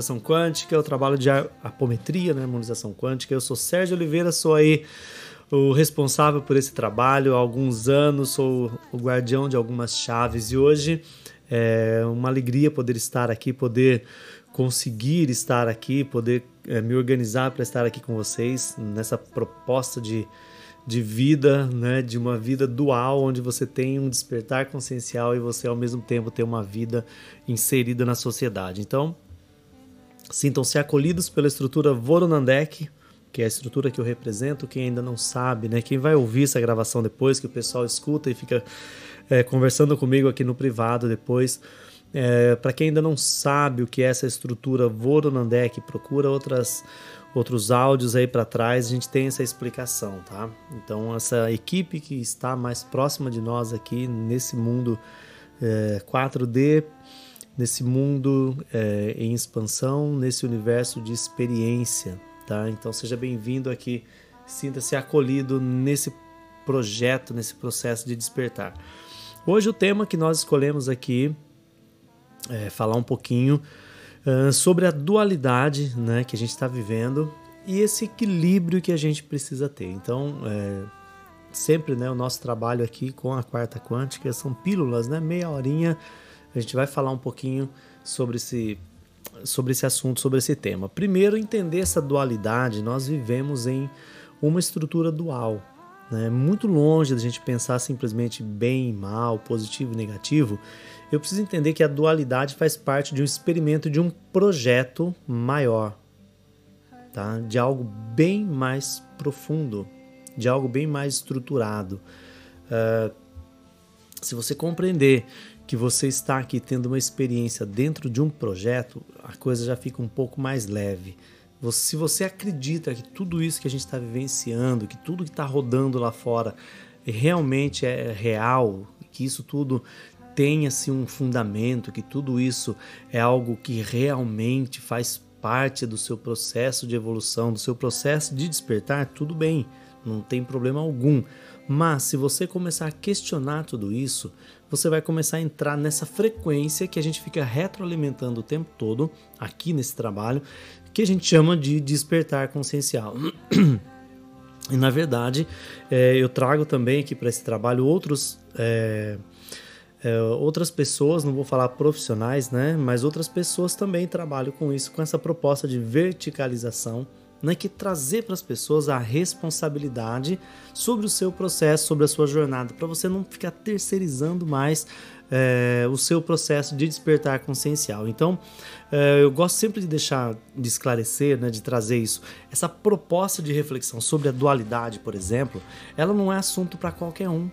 harmonização quântica, eu trabalho de apometria, né, harmonização quântica. Eu sou Sérgio Oliveira, sou aí o responsável por esse trabalho há alguns anos, sou o guardião de algumas chaves e hoje é uma alegria poder estar aqui, poder conseguir estar aqui, poder é, me organizar para estar aqui com vocês nessa proposta de, de vida, né, de uma vida dual, onde você tem um despertar consciencial e você ao mesmo tempo tem uma vida inserida na sociedade. Então, sintam-se acolhidos pela estrutura Voronandek, que é a estrutura que eu represento. Quem ainda não sabe, né, quem vai ouvir essa gravação depois, que o pessoal escuta e fica é, conversando comigo aqui no privado depois. É, Para quem ainda não sabe o que é essa estrutura Voronandek, procura outras, outros áudios aí para trás, a gente tem essa explicação, tá? Então, essa equipe que está mais próxima de nós aqui nesse mundo é, 4D, nesse mundo é, em expansão, nesse universo de experiência, tá? Então, seja bem-vindo aqui, sinta-se acolhido nesse projeto, nesse processo de despertar. Hoje, o tema que nós escolhemos aqui é, falar um pouquinho uh, sobre a dualidade né, que a gente está vivendo e esse equilíbrio que a gente precisa ter. Então, é, sempre né, o nosso trabalho aqui com a quarta quântica são pílulas, né, meia horinha. A gente vai falar um pouquinho sobre esse, sobre esse assunto, sobre esse tema. Primeiro, entender essa dualidade. Nós vivemos em uma estrutura dual. Né? Muito longe da gente pensar simplesmente bem e mal, positivo e negativo eu preciso entender que a dualidade faz parte de um experimento de um projeto maior, tá? de algo bem mais profundo, de algo bem mais estruturado. Uh, se você compreender que você está aqui tendo uma experiência dentro de um projeto, a coisa já fica um pouco mais leve. Se você acredita que tudo isso que a gente está vivenciando, que tudo que está rodando lá fora realmente é real, que isso tudo tenha-se um fundamento, que tudo isso é algo que realmente faz parte do seu processo de evolução, do seu processo de despertar, tudo bem, não tem problema algum. Mas se você começar a questionar tudo isso, você vai começar a entrar nessa frequência que a gente fica retroalimentando o tempo todo aqui nesse trabalho, que a gente chama de despertar consciencial. E na verdade, é, eu trago também aqui para esse trabalho outros é, é, outras pessoas, não vou falar profissionais, né, mas outras pessoas também trabalham com isso, com essa proposta de verticalização, né, que trazer para as pessoas a responsabilidade sobre o seu processo, sobre a sua jornada, para você não ficar terceirizando mais é, o seu processo de despertar consciencial. Então, é, eu gosto sempre de deixar, de esclarecer, né, de trazer isso. Essa proposta de reflexão sobre a dualidade, por exemplo, ela não é assunto para qualquer um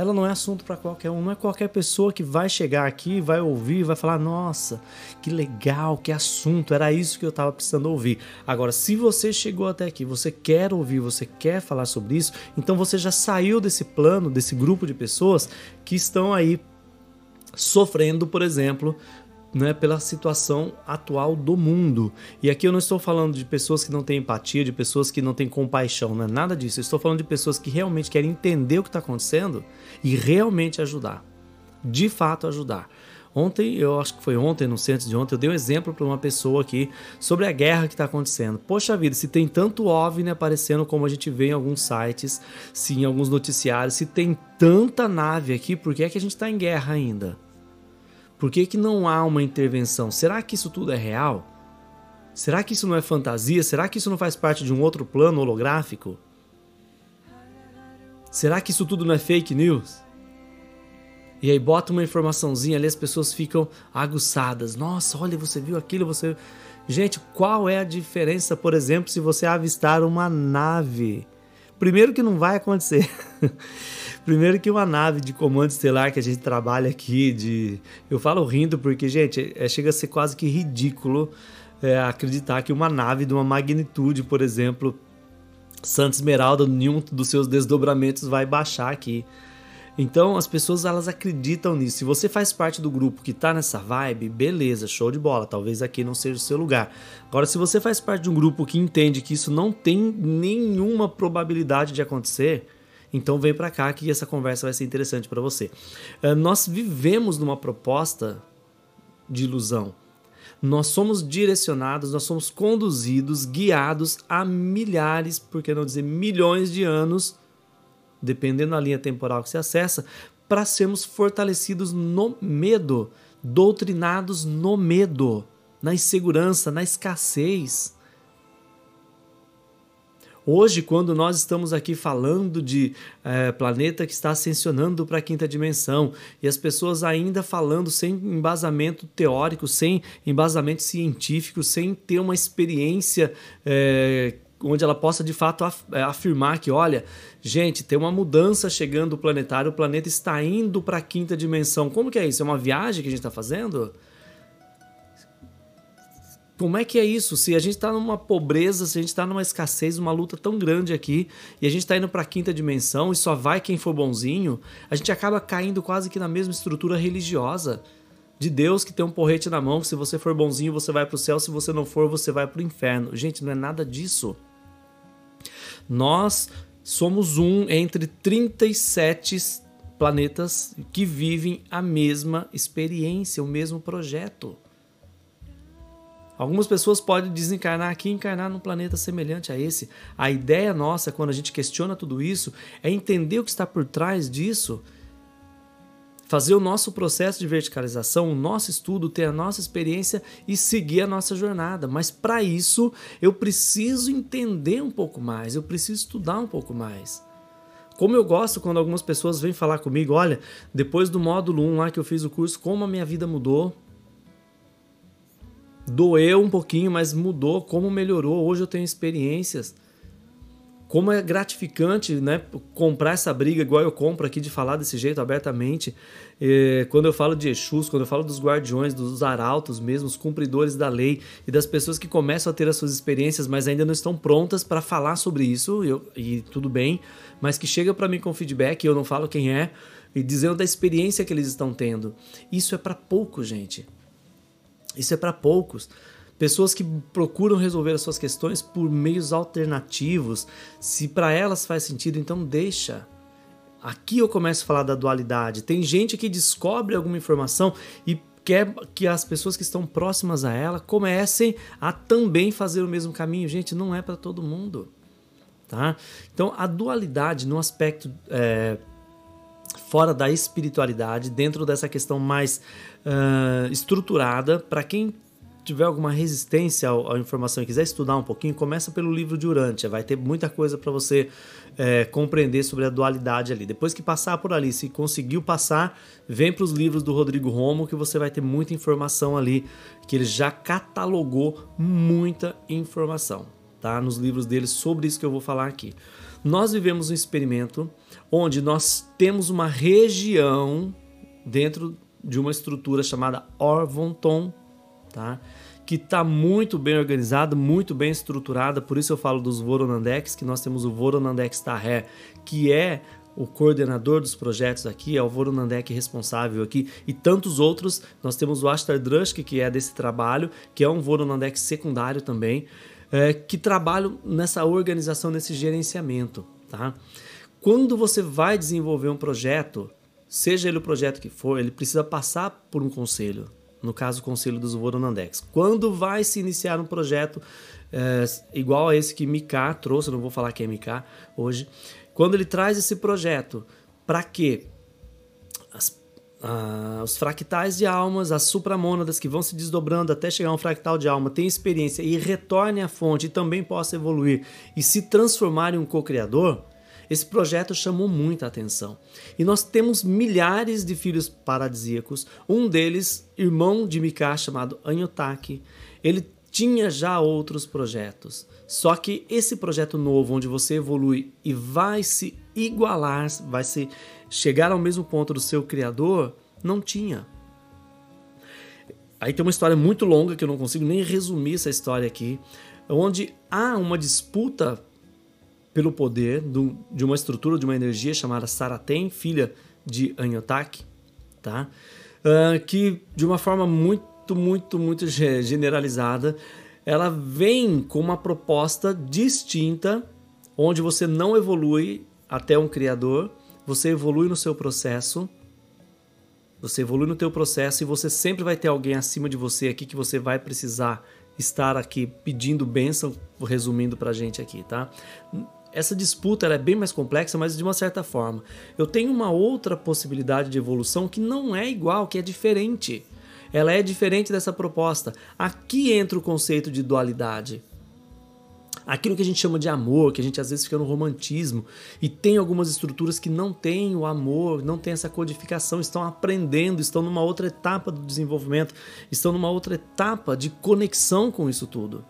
ela não é assunto para qualquer um. Não é qualquer pessoa que vai chegar aqui, vai ouvir, vai falar: nossa, que legal, que assunto, era isso que eu estava precisando ouvir. Agora, se você chegou até aqui, você quer ouvir, você quer falar sobre isso, então você já saiu desse plano, desse grupo de pessoas que estão aí sofrendo, por exemplo, né, pela situação atual do mundo. E aqui eu não estou falando de pessoas que não têm empatia, de pessoas que não têm compaixão, não é nada disso. Eu estou falando de pessoas que realmente querem entender o que está acontecendo e realmente ajudar. De fato, ajudar. Ontem, eu acho que foi ontem, no centro de ontem, eu dei um exemplo para uma pessoa aqui sobre a guerra que está acontecendo. Poxa vida, se tem tanto OVNI aparecendo como a gente vê em alguns sites, se em alguns noticiários, se tem tanta nave aqui, por que é que a gente está em guerra ainda? Por que, que não há uma intervenção? Será que isso tudo é real? Será que isso não é fantasia? Será que isso não faz parte de um outro plano holográfico? Será que isso tudo não é fake news? E aí bota uma informaçãozinha ali, as pessoas ficam aguçadas. Nossa, olha, você viu aquilo, você. Gente, qual é a diferença, por exemplo, se você avistar uma nave? Primeiro que não vai acontecer. Primeiro que uma nave de comando estelar que a gente trabalha aqui, de eu falo rindo porque, gente, é, chega a ser quase que ridículo é, acreditar que uma nave de uma magnitude, por exemplo, Santa Esmeralda, nenhum dos seus desdobramentos vai baixar aqui. Então as pessoas elas acreditam nisso. Se você faz parte do grupo que está nessa vibe, beleza, show de bola. Talvez aqui não seja o seu lugar. Agora, se você faz parte de um grupo que entende que isso não tem nenhuma probabilidade de acontecer, então vem para cá que essa conversa vai ser interessante para você. Uh, nós vivemos numa proposta de ilusão. Nós somos direcionados, nós somos conduzidos, guiados há milhares, por que não dizer milhões de anos, dependendo da linha temporal que se acessa, para sermos fortalecidos no medo, doutrinados no medo, na insegurança, na escassez. Hoje, quando nós estamos aqui falando de é, planeta que está ascensionando para a quinta dimensão e as pessoas ainda falando sem embasamento teórico, sem embasamento científico, sem ter uma experiência é, onde ela possa de fato é, afirmar que, olha, gente, tem uma mudança chegando o planetário, o planeta está indo para a quinta dimensão. Como que é isso? É uma viagem que a gente está fazendo? Como é que é isso? Se a gente está numa pobreza, se a gente está numa escassez, uma luta tão grande aqui, e a gente está indo para a quinta dimensão e só vai quem for bonzinho, a gente acaba caindo quase que na mesma estrutura religiosa de Deus que tem um porrete na mão, se você for bonzinho você vai para o céu, se você não for você vai para o inferno. Gente, não é nada disso. Nós somos um entre 37 planetas que vivem a mesma experiência, o mesmo projeto. Algumas pessoas podem desencarnar aqui e encarnar num planeta semelhante a esse. A ideia nossa, quando a gente questiona tudo isso, é entender o que está por trás disso, fazer o nosso processo de verticalização, o nosso estudo, ter a nossa experiência e seguir a nossa jornada. Mas para isso, eu preciso entender um pouco mais, eu preciso estudar um pouco mais. Como eu gosto quando algumas pessoas vêm falar comigo, olha, depois do módulo 1 lá que eu fiz o curso, como a minha vida mudou, doeu um pouquinho, mas mudou, como melhorou. Hoje eu tenho experiências. Como é gratificante, né? Comprar essa briga igual eu compro aqui de falar desse jeito abertamente. É, quando eu falo de Exus, quando eu falo dos guardiões, dos arautos mesmo, os cumpridores da lei e das pessoas que começam a ter as suas experiências, mas ainda não estão prontas para falar sobre isso, eu, e tudo bem, mas que chega para mim com feedback, eu não falo quem é, e dizendo da experiência que eles estão tendo. Isso é para pouco, gente. Isso é para poucos. Pessoas que procuram resolver as suas questões por meios alternativos. Se para elas faz sentido, então deixa. Aqui eu começo a falar da dualidade. Tem gente que descobre alguma informação e quer que as pessoas que estão próximas a ela comecem a também fazer o mesmo caminho. Gente, não é para todo mundo. Tá? Então, a dualidade no aspecto é, fora da espiritualidade, dentro dessa questão mais uh, estruturada. Para quem tiver alguma resistência à informação e quiser estudar um pouquinho, começa pelo livro de Urântia. Vai ter muita coisa para você é, compreender sobre a dualidade ali. Depois que passar por ali, se conseguiu passar, vem para os livros do Rodrigo Romo que você vai ter muita informação ali, que ele já catalogou muita informação, tá? Nos livros dele sobre isso que eu vou falar aqui. Nós vivemos um experimento onde nós temos uma região dentro de uma estrutura chamada Orvonton, tá? que está muito bem organizada, muito bem estruturada, por isso eu falo dos Voronandex, que nós temos o Voronandex Tarré, que é o coordenador dos projetos aqui, é o Voronandek responsável aqui, e tantos outros. Nós temos o Ashtar Drushk, que é desse trabalho, que é um Voronandek secundário também, é, que trabalham nessa organização, nesse gerenciamento. Tá? Quando você vai desenvolver um projeto, seja ele o projeto que for, ele precisa passar por um conselho. No caso, o conselho dos Voronandex. Quando vai se iniciar um projeto é, igual a esse que Mika trouxe, não vou falar que é Mika hoje, quando ele traz esse projeto, para quê? As, ah, os fractais de almas, as supramônadas que vão se desdobrando até chegar a um fractal de alma, tem experiência e retorne à fonte e também possa evoluir e se transformar em um co-criador, esse projeto chamou muita atenção. E nós temos milhares de filhos paradisíacos, um deles, irmão de Mika, chamado Anyotaki. Ele tinha já outros projetos. Só que esse projeto novo, onde você evolui e vai se igualar, vai se chegar ao mesmo ponto do seu criador, não tinha. Aí tem uma história muito longa que eu não consigo nem resumir essa história aqui, onde há uma disputa pelo poder de uma estrutura, de uma energia chamada Saraten, filha de Anyotak, tá? Uh, que de uma forma muito, muito, muito generalizada, ela vem com uma proposta distinta, onde você não evolui até um criador, você evolui no seu processo Você evolui no teu processo e você sempre vai ter alguém acima de você aqui que você vai precisar estar aqui pedindo bênção, resumindo pra gente aqui, tá? Essa disputa é bem mais complexa, mas de uma certa forma. Eu tenho uma outra possibilidade de evolução que não é igual, que é diferente. Ela é diferente dessa proposta. Aqui entra o conceito de dualidade aquilo que a gente chama de amor, que a gente às vezes fica no romantismo, e tem algumas estruturas que não têm o amor, não tem essa codificação, estão aprendendo, estão numa outra etapa do desenvolvimento, estão numa outra etapa de conexão com isso tudo.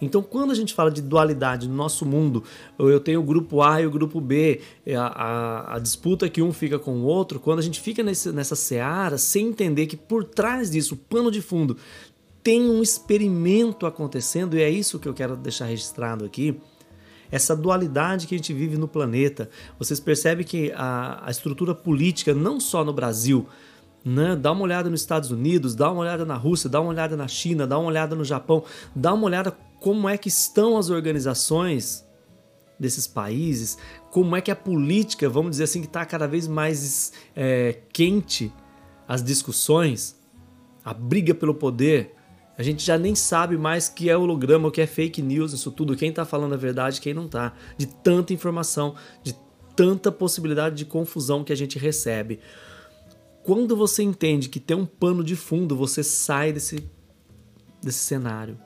Então, quando a gente fala de dualidade no nosso mundo, eu tenho o grupo A e o grupo B, a, a, a disputa que um fica com o outro, quando a gente fica nesse, nessa seara sem entender que por trás disso, o pano de fundo, tem um experimento acontecendo e é isso que eu quero deixar registrado aqui. Essa dualidade que a gente vive no planeta. Vocês percebem que a, a estrutura política, não só no Brasil, né? Dá uma olhada nos Estados Unidos, dá uma olhada na Rússia, dá uma olhada na China, dá uma olhada no Japão, dá uma olhada como é que estão as organizações desses países, como é que a política, vamos dizer assim, que está cada vez mais é, quente, as discussões, a briga pelo poder. A gente já nem sabe mais que é holograma, o que é fake news, isso tudo, quem está falando a verdade, quem não está. De tanta informação, de tanta possibilidade de confusão que a gente recebe. Quando você entende que tem um pano de fundo, você sai desse, desse cenário.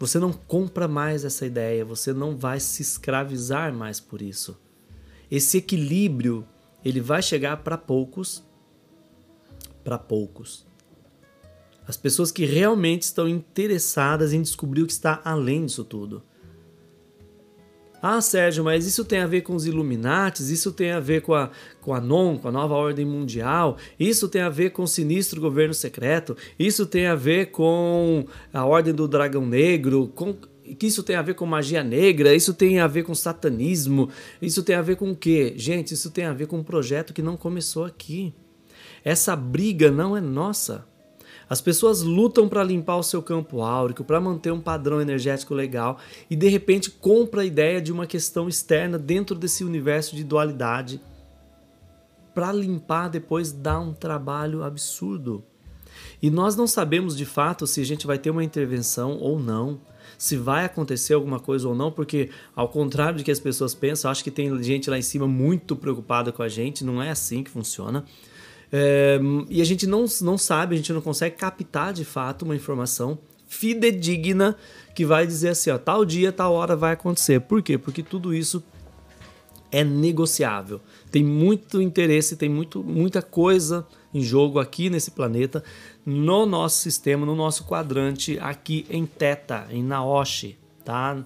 Você não compra mais essa ideia, você não vai se escravizar mais por isso. Esse equilíbrio, ele vai chegar para poucos, para poucos. As pessoas que realmente estão interessadas em descobrir o que está além disso tudo. Ah, Sérgio, mas isso tem a ver com os Illuminates, isso tem a ver com a, com a NON, com a nova ordem mundial, isso tem a ver com o sinistro governo secreto, isso tem a ver com a ordem do dragão negro, com, que isso tem a ver com magia negra, isso tem a ver com satanismo, isso tem a ver com o quê? Gente, isso tem a ver com um projeto que não começou aqui. Essa briga não é nossa. As pessoas lutam para limpar o seu campo áurico, para manter um padrão energético legal e de repente compra a ideia de uma questão externa dentro desse universo de dualidade. Para limpar depois dá um trabalho absurdo. E nós não sabemos de fato se a gente vai ter uma intervenção ou não, se vai acontecer alguma coisa ou não, porque ao contrário de que as pessoas pensam, acho que tem gente lá em cima muito preocupada com a gente, não é assim que funciona. É, e a gente não, não sabe, a gente não consegue captar de fato uma informação fidedigna que vai dizer assim, ó, tal dia, tal hora vai acontecer. Por quê? Porque tudo isso é negociável. Tem muito interesse, tem muito, muita coisa em jogo aqui nesse planeta, no nosso sistema, no nosso quadrante, aqui em Teta, em Naoshi, tá?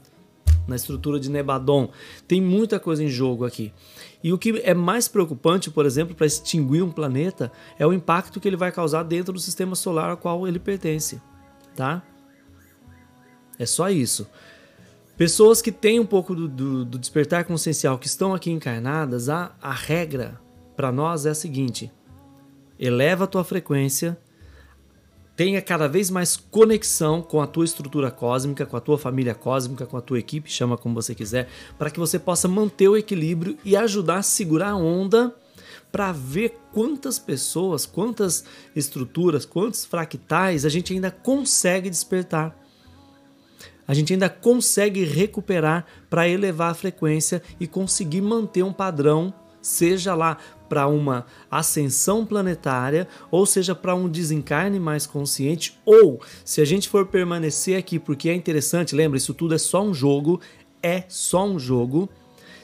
Na estrutura de Nebadon. Tem muita coisa em jogo aqui. E o que é mais preocupante, por exemplo, para extinguir um planeta é o impacto que ele vai causar dentro do sistema solar ao qual ele pertence, tá? É só isso. Pessoas que têm um pouco do, do, do despertar consciencial, que estão aqui encarnadas, a, a regra para nós é a seguinte: eleva a tua frequência tenha cada vez mais conexão com a tua estrutura cósmica, com a tua família cósmica, com a tua equipe, chama como você quiser, para que você possa manter o equilíbrio e ajudar a segurar a onda para ver quantas pessoas, quantas estruturas, quantos fractais a gente ainda consegue despertar. A gente ainda consegue recuperar para elevar a frequência e conseguir manter um padrão, seja lá para uma ascensão planetária, ou seja, para um desencarne mais consciente, ou se a gente for permanecer aqui porque é interessante, lembra, isso tudo é só um jogo, é só um jogo.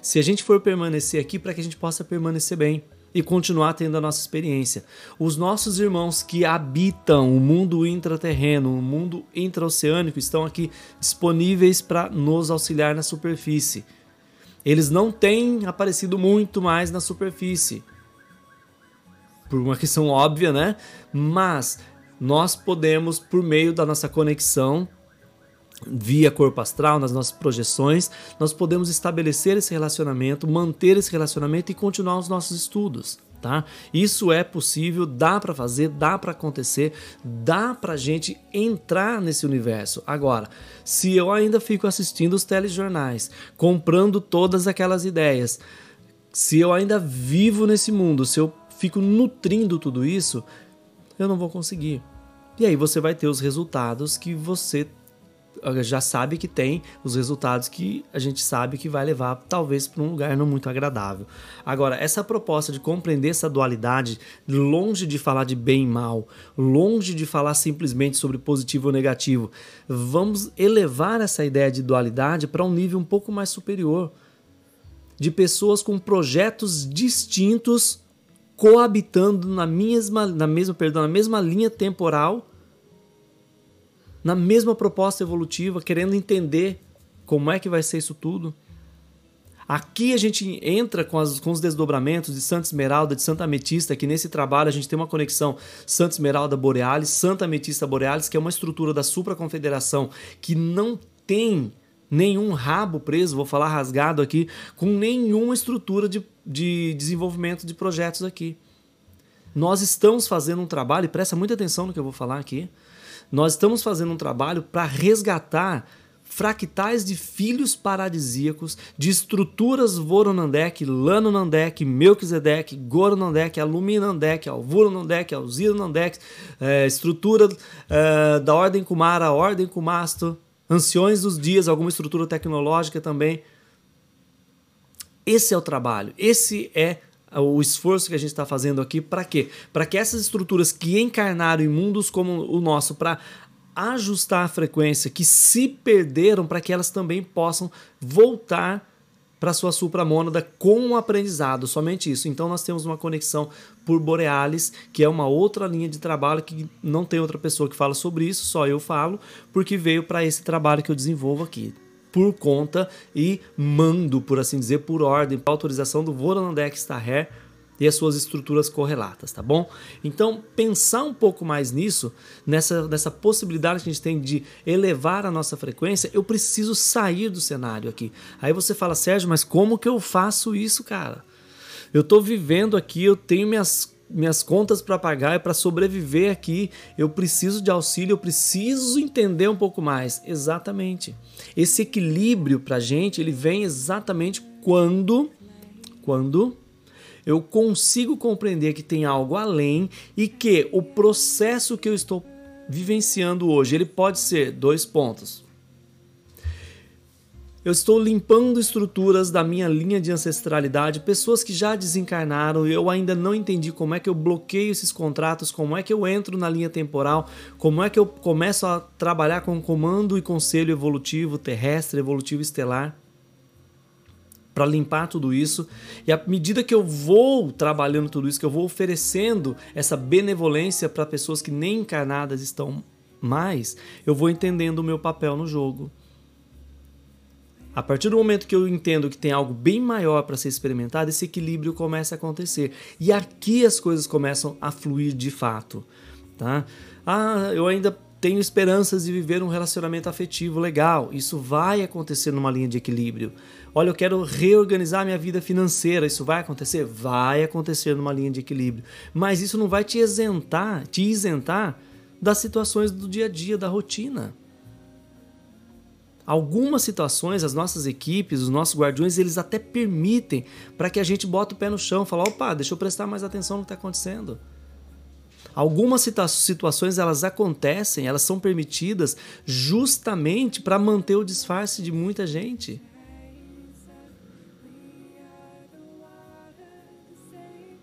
Se a gente for permanecer aqui para que a gente possa permanecer bem e continuar tendo a nossa experiência. Os nossos irmãos que habitam o mundo intraterreno, o mundo intraoceânico, estão aqui disponíveis para nos auxiliar na superfície. Eles não têm aparecido muito mais na superfície. Por uma questão óbvia, né? Mas nós podemos, por meio da nossa conexão, via corpo astral, nas nossas projeções, nós podemos estabelecer esse relacionamento, manter esse relacionamento e continuar os nossos estudos tá? Isso é possível, dá para fazer, dá para acontecer, dá para gente entrar nesse universo. Agora, se eu ainda fico assistindo os telejornais, comprando todas aquelas ideias, se eu ainda vivo nesse mundo, se eu fico nutrindo tudo isso, eu não vou conseguir. E aí você vai ter os resultados que você já sabe que tem os resultados que a gente sabe que vai levar talvez para um lugar não muito agradável. Agora, essa proposta de compreender essa dualidade, longe de falar de bem e mal, longe de falar simplesmente sobre positivo ou negativo, vamos elevar essa ideia de dualidade para um nível um pouco mais superior. De pessoas com projetos distintos coabitando na mesma, na mesma, perdão, na mesma linha temporal na mesma proposta evolutiva, querendo entender como é que vai ser isso tudo. Aqui a gente entra com, as, com os desdobramentos de Santa Esmeralda, de Santa Ametista, que nesse trabalho a gente tem uma conexão Santa Esmeralda Borealis, Santa Ametista Borealis, que é uma estrutura da supraconfederação que não tem nenhum rabo preso, vou falar rasgado aqui, com nenhuma estrutura de, de desenvolvimento de projetos aqui. Nós estamos fazendo um trabalho, e presta muita atenção no que eu vou falar aqui, nós estamos fazendo um trabalho para resgatar fractais de filhos paradisíacos, de estruturas Voronandek, Lanonandek, Melquisedeque, Goronandek, Aluminandek, Alvuronandek, Alzironandek, é, estrutura é, da Ordem Kumara, Ordem Kumasto, Anciões dos Dias, alguma estrutura tecnológica também. Esse é o trabalho, esse é o esforço que a gente está fazendo aqui para quê? Para que essas estruturas que encarnaram em mundos como o nosso, para ajustar a frequência, que se perderam, para que elas também possam voltar para sua supramônada com o aprendizado, somente isso. Então nós temos uma conexão por Borealis, que é uma outra linha de trabalho que não tem outra pessoa que fala sobre isso, só eu falo, porque veio para esse trabalho que eu desenvolvo aqui por conta e mando, por assim dizer, por ordem, por autorização do Voronandek Starrer e as suas estruturas correlatas, tá bom? Então, pensar um pouco mais nisso, nessa, nessa possibilidade que a gente tem de elevar a nossa frequência, eu preciso sair do cenário aqui. Aí você fala, Sérgio, mas como que eu faço isso, cara? Eu estou vivendo aqui, eu tenho minhas minhas contas para pagar, é para sobreviver aqui, eu preciso de auxílio, eu preciso entender um pouco mais. Exatamente. Esse equilíbrio para a gente, ele vem exatamente quando, quando eu consigo compreender que tem algo além e que o processo que eu estou vivenciando hoje, ele pode ser dois pontos. Eu estou limpando estruturas da minha linha de ancestralidade, pessoas que já desencarnaram, eu ainda não entendi como é que eu bloqueio esses contratos, como é que eu entro na linha temporal, como é que eu começo a trabalhar com comando e conselho evolutivo terrestre, evolutivo estelar para limpar tudo isso. E à medida que eu vou trabalhando tudo isso, que eu vou oferecendo essa benevolência para pessoas que nem encarnadas estão mais, eu vou entendendo o meu papel no jogo. A partir do momento que eu entendo que tem algo bem maior para ser experimentado, esse equilíbrio começa a acontecer. E aqui as coisas começam a fluir de fato. Tá? Ah, eu ainda tenho esperanças de viver um relacionamento afetivo legal. Isso vai acontecer numa linha de equilíbrio. Olha, eu quero reorganizar minha vida financeira. Isso vai acontecer? Vai acontecer numa linha de equilíbrio. Mas isso não vai te isentar, te isentar das situações do dia a dia, da rotina. Algumas situações, as nossas equipes, os nossos guardiões, eles até permitem para que a gente bota o pé no chão, falar, opa, deixa eu prestar mais atenção no que está acontecendo. Algumas situa situações elas acontecem, elas são permitidas justamente para manter o disfarce de muita gente.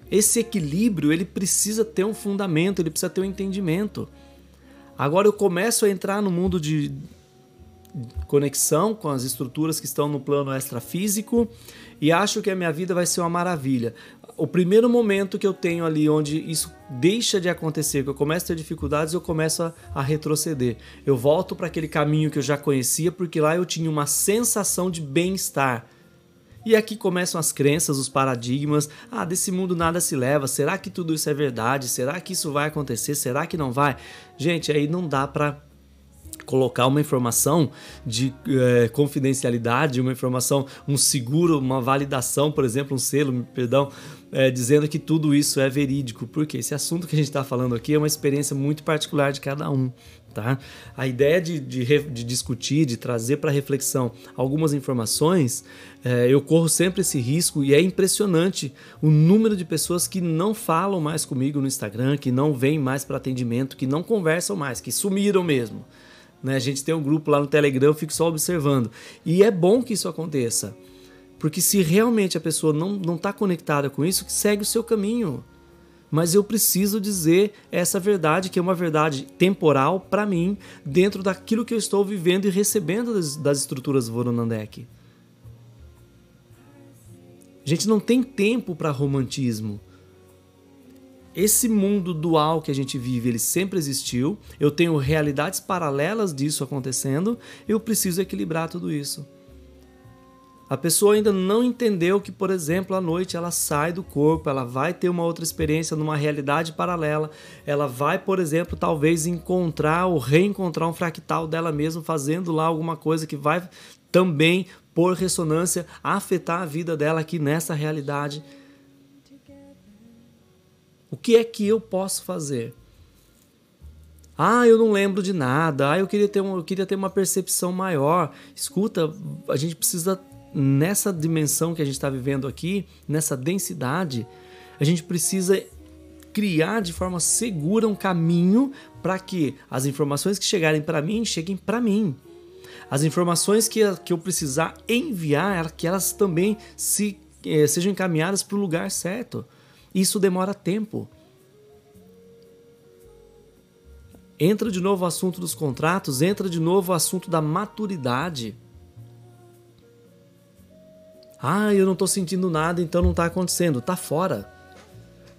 Esse equilíbrio ele precisa ter um fundamento, ele precisa ter um entendimento. Agora eu começo a entrar no mundo de conexão com as estruturas que estão no plano extrafísico e acho que a minha vida vai ser uma maravilha. O primeiro momento que eu tenho ali onde isso deixa de acontecer, que eu começo a ter dificuldades, eu começo a, a retroceder. Eu volto para aquele caminho que eu já conhecia, porque lá eu tinha uma sensação de bem-estar. E aqui começam as crenças, os paradigmas. Ah, desse mundo nada se leva. Será que tudo isso é verdade? Será que isso vai acontecer? Será que não vai? Gente, aí não dá para colocar uma informação de é, confidencialidade, uma informação, um seguro, uma validação, por exemplo, um selo, perdão, é, dizendo que tudo isso é verídico, porque esse assunto que a gente está falando aqui é uma experiência muito particular de cada um, Tá? A ideia de, de, de discutir, de trazer para reflexão algumas informações, é, eu corro sempre esse risco e é impressionante o número de pessoas que não falam mais comigo no Instagram, que não vêm mais para atendimento, que não conversam mais, que sumiram mesmo. Né? A gente tem um grupo lá no Telegram, eu fico só observando. E é bom que isso aconteça. Porque se realmente a pessoa não está conectada com isso, segue o seu caminho. Mas eu preciso dizer essa verdade, que é uma verdade temporal para mim, dentro daquilo que eu estou vivendo e recebendo das, das estruturas Voronandek. A gente não tem tempo para romantismo. Esse mundo dual que a gente vive, ele sempre existiu. Eu tenho realidades paralelas disso acontecendo. Eu preciso equilibrar tudo isso. A pessoa ainda não entendeu que, por exemplo, à noite ela sai do corpo, ela vai ter uma outra experiência numa realidade paralela. Ela vai, por exemplo, talvez encontrar ou reencontrar um fractal dela mesma fazendo lá alguma coisa que vai também, por ressonância, afetar a vida dela aqui nessa realidade. O que é que eu posso fazer? Ah, eu não lembro de nada. Ah, eu queria ter, um, eu queria ter uma percepção maior. Escuta, a gente precisa nessa dimensão que a gente está vivendo aqui, nessa densidade, a gente precisa criar de forma segura um caminho para que as informações que chegarem para mim cheguem para mim. As informações que, que eu precisar enviar, que elas também se, eh, sejam encaminhadas para o lugar certo. Isso demora tempo. Entra de novo o assunto dos contratos, entra de novo o assunto da maturidade. Ah, eu não estou sentindo nada, então não está acontecendo. Está fora.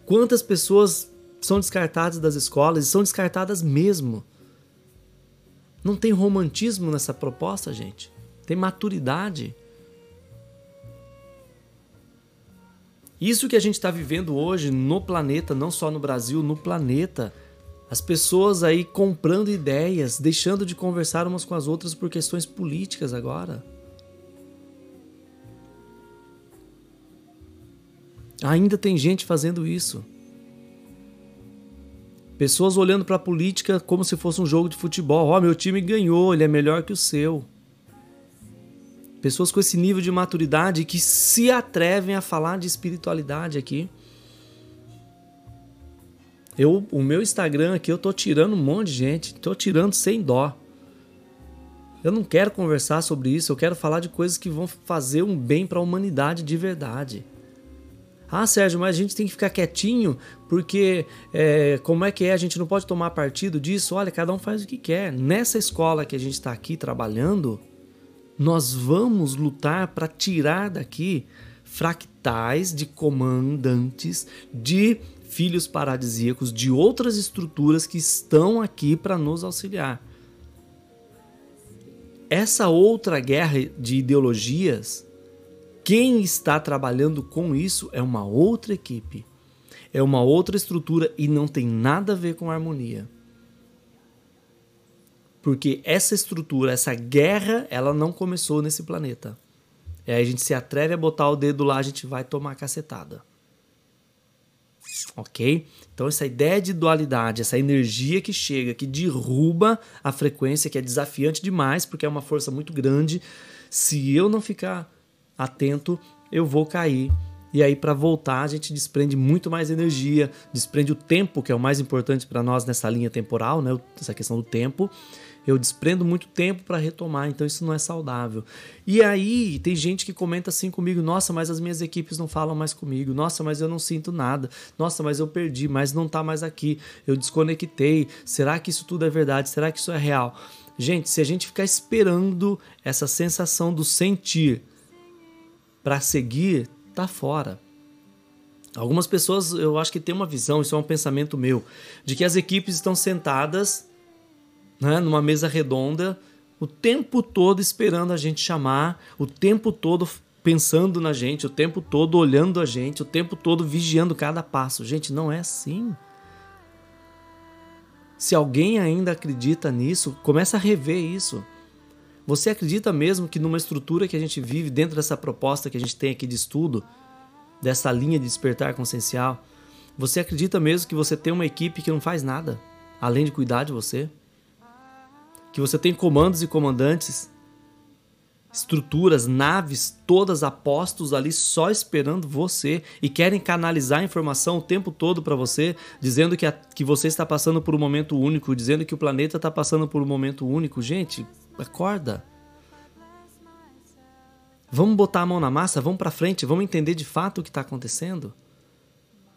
Quantas pessoas são descartadas das escolas e são descartadas mesmo? Não tem romantismo nessa proposta, gente. Tem maturidade. Isso que a gente está vivendo hoje no planeta, não só no Brasil, no planeta. As pessoas aí comprando ideias, deixando de conversar umas com as outras por questões políticas agora. Ainda tem gente fazendo isso. Pessoas olhando para a política como se fosse um jogo de futebol. Ó, oh, meu time ganhou, ele é melhor que o seu. Pessoas com esse nível de maturidade que se atrevem a falar de espiritualidade aqui. Eu, o meu Instagram aqui, eu tô tirando um monte de gente, tô tirando sem dó. Eu não quero conversar sobre isso, eu quero falar de coisas que vão fazer um bem para a humanidade de verdade. Ah, Sérgio, mas a gente tem que ficar quietinho porque é, como é que é? A gente não pode tomar partido disso? Olha, cada um faz o que quer. Nessa escola que a gente está aqui trabalhando, nós vamos lutar para tirar daqui fractais de comandantes, de filhos paradisíacos, de outras estruturas que estão aqui para nos auxiliar. Essa outra guerra de ideologias quem está trabalhando com isso é uma outra equipe, é uma outra estrutura e não tem nada a ver com harmonia. Porque essa estrutura, essa guerra, ela não começou nesse planeta. E aí a gente se atreve a botar o dedo lá, a gente vai tomar cacetada. Ok? Então, essa ideia de dualidade, essa energia que chega, que derruba a frequência, que é desafiante demais, porque é uma força muito grande. Se eu não ficar atento, eu vou cair. E aí, para voltar, a gente desprende muito mais energia, desprende o tempo, que é o mais importante para nós nessa linha temporal, né? essa questão do tempo. Eu desprendo muito tempo para retomar, então isso não é saudável. E aí, tem gente que comenta assim comigo: nossa, mas as minhas equipes não falam mais comigo, nossa, mas eu não sinto nada, nossa, mas eu perdi, mas não está mais aqui, eu desconectei. Será que isso tudo é verdade? Será que isso é real? Gente, se a gente ficar esperando essa sensação do sentir, para seguir tá fora. Algumas pessoas, eu acho que tem uma visão, isso é um pensamento meu, de que as equipes estão sentadas né, numa mesa redonda o tempo todo esperando a gente chamar, o tempo todo pensando na gente, o tempo todo olhando a gente, o tempo todo vigiando cada passo. Gente, não é assim. Se alguém ainda acredita nisso, começa a rever isso. Você acredita mesmo que numa estrutura que a gente vive, dentro dessa proposta que a gente tem aqui de estudo, dessa linha de despertar consciencial, você acredita mesmo que você tem uma equipe que não faz nada, além de cuidar de você? Que você tem comandos e comandantes, estruturas, naves, todas apostos ali só esperando você e querem canalizar a informação o tempo todo para você, dizendo que, a, que você está passando por um momento único, dizendo que o planeta está passando por um momento único. Gente, acorda. Vamos botar a mão na massa, vamos para frente, vamos entender de fato o que está acontecendo.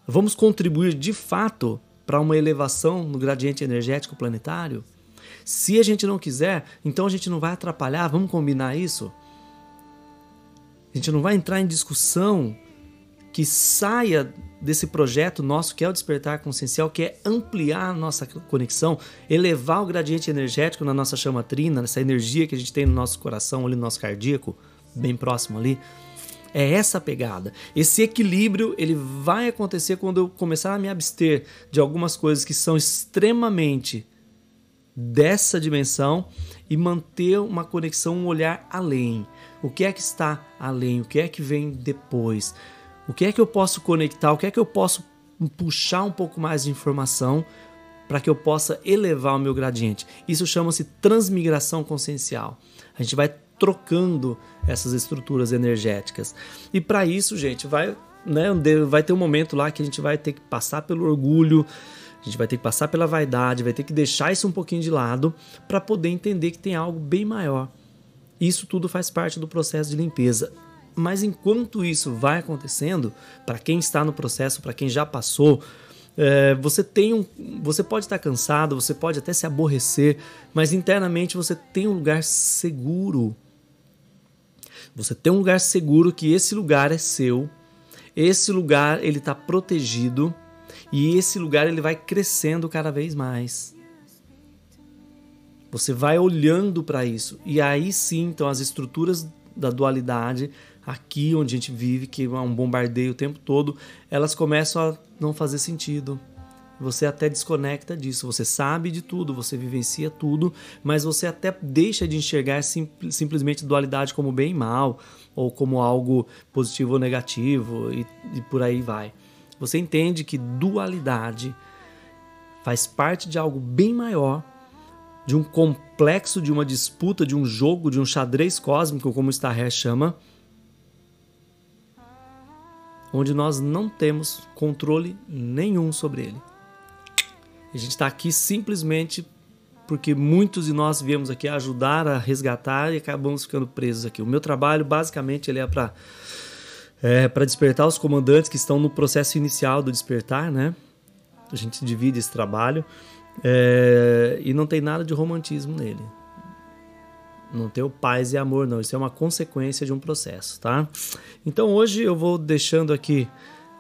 Vamos contribuir de fato para uma elevação no gradiente energético planetário. Se a gente não quiser, então a gente não vai atrapalhar, vamos combinar isso? A gente não vai entrar em discussão que saia desse projeto nosso que é o despertar consciencial, que é ampliar a nossa conexão, elevar o gradiente energético na nossa chama trina, nessa energia que a gente tem no nosso coração, ali no nosso cardíaco, bem próximo ali. É essa pegada. Esse equilíbrio ele vai acontecer quando eu começar a me abster de algumas coisas que são extremamente dessa dimensão e manter uma conexão, um olhar além. O que é que está além? O que é que vem depois? O que é que eu posso conectar? O que é que eu posso puxar um pouco mais de informação para que eu possa elevar o meu gradiente? Isso chama-se transmigração consciencial. A gente vai trocando essas estruturas energéticas. E para isso, gente, vai, né, vai ter um momento lá que a gente vai ter que passar pelo orgulho, a gente vai ter que passar pela vaidade, vai ter que deixar isso um pouquinho de lado para poder entender que tem algo bem maior. Isso tudo faz parte do processo de limpeza. Mas enquanto isso vai acontecendo, para quem está no processo, para quem já passou, é, você tem um, você pode estar cansado, você pode até se aborrecer, mas internamente você tem um lugar seguro. Você tem um lugar seguro que esse lugar é seu. Esse lugar ele está protegido e esse lugar ele vai crescendo cada vez mais. Você vai olhando para isso. E aí sim, então, as estruturas da dualidade, aqui onde a gente vive, que é um bombardeio o tempo todo, elas começam a não fazer sentido. Você até desconecta disso. Você sabe de tudo, você vivencia tudo, mas você até deixa de enxergar sim, simplesmente dualidade como bem e mal, ou como algo positivo ou negativo, e, e por aí vai. Você entende que dualidade faz parte de algo bem maior, de um complexo, de uma disputa, de um jogo, de um xadrez cósmico, como Starrer chama, onde nós não temos controle nenhum sobre ele. A gente está aqui simplesmente porque muitos de nós viemos aqui ajudar a resgatar e acabamos ficando presos aqui. O meu trabalho, basicamente, ele é para é, para despertar os comandantes que estão no processo inicial do despertar, né? A gente divide esse trabalho é, e não tem nada de romantismo nele. Não tem o paz e amor, não. Isso é uma consequência de um processo, tá? Então hoje eu vou deixando aqui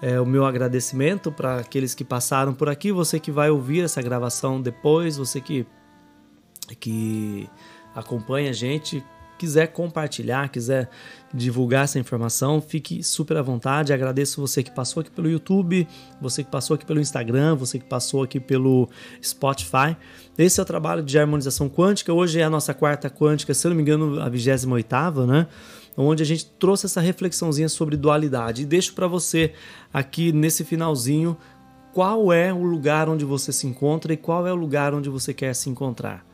é, o meu agradecimento para aqueles que passaram por aqui, você que vai ouvir essa gravação depois, você que, que acompanha a gente, quiser compartilhar, quiser divulgar essa informação, fique super à vontade. Agradeço você que passou aqui pelo YouTube, você que passou aqui pelo Instagram, você que passou aqui pelo Spotify. Esse é o trabalho de harmonização quântica. Hoje é a nossa quarta quântica, se eu não me engano, a 28 né? Onde a gente trouxe essa reflexãozinha sobre dualidade. E deixo para você aqui nesse finalzinho qual é o lugar onde você se encontra e qual é o lugar onde você quer se encontrar.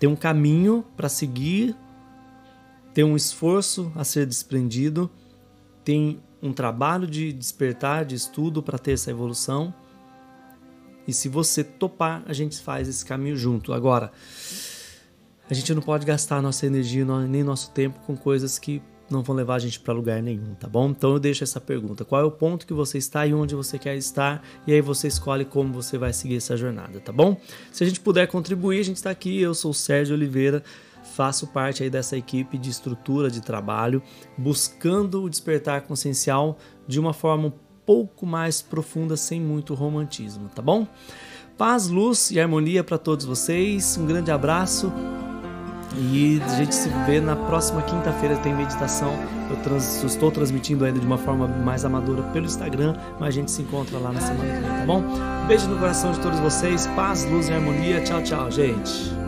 Tem um caminho para seguir, tem um esforço a ser desprendido, tem um trabalho de despertar, de estudo para ter essa evolução. E se você topar, a gente faz esse caminho junto. Agora, a gente não pode gastar nossa energia nem nosso tempo com coisas que não vão levar a gente para lugar nenhum, tá bom? Então eu deixo essa pergunta: qual é o ponto que você está e onde você quer estar? E aí você escolhe como você vai seguir essa jornada, tá bom? Se a gente puder contribuir, a gente está aqui. Eu sou o Sérgio Oliveira, faço parte aí dessa equipe de estrutura de trabalho, buscando o despertar consciencial de uma forma um pouco mais profunda, sem muito romantismo, tá bom? Paz, luz e harmonia para todos vocês. Um grande abraço e a gente se vê na próxima quinta-feira, tem meditação. Eu, trans, estou transmitindo ainda de uma forma mais amadora pelo Instagram, mas a gente se encontra lá na semana que vem, tá bom? Beijo no coração de todos vocês, paz, luz e harmonia. Tchau, tchau, gente.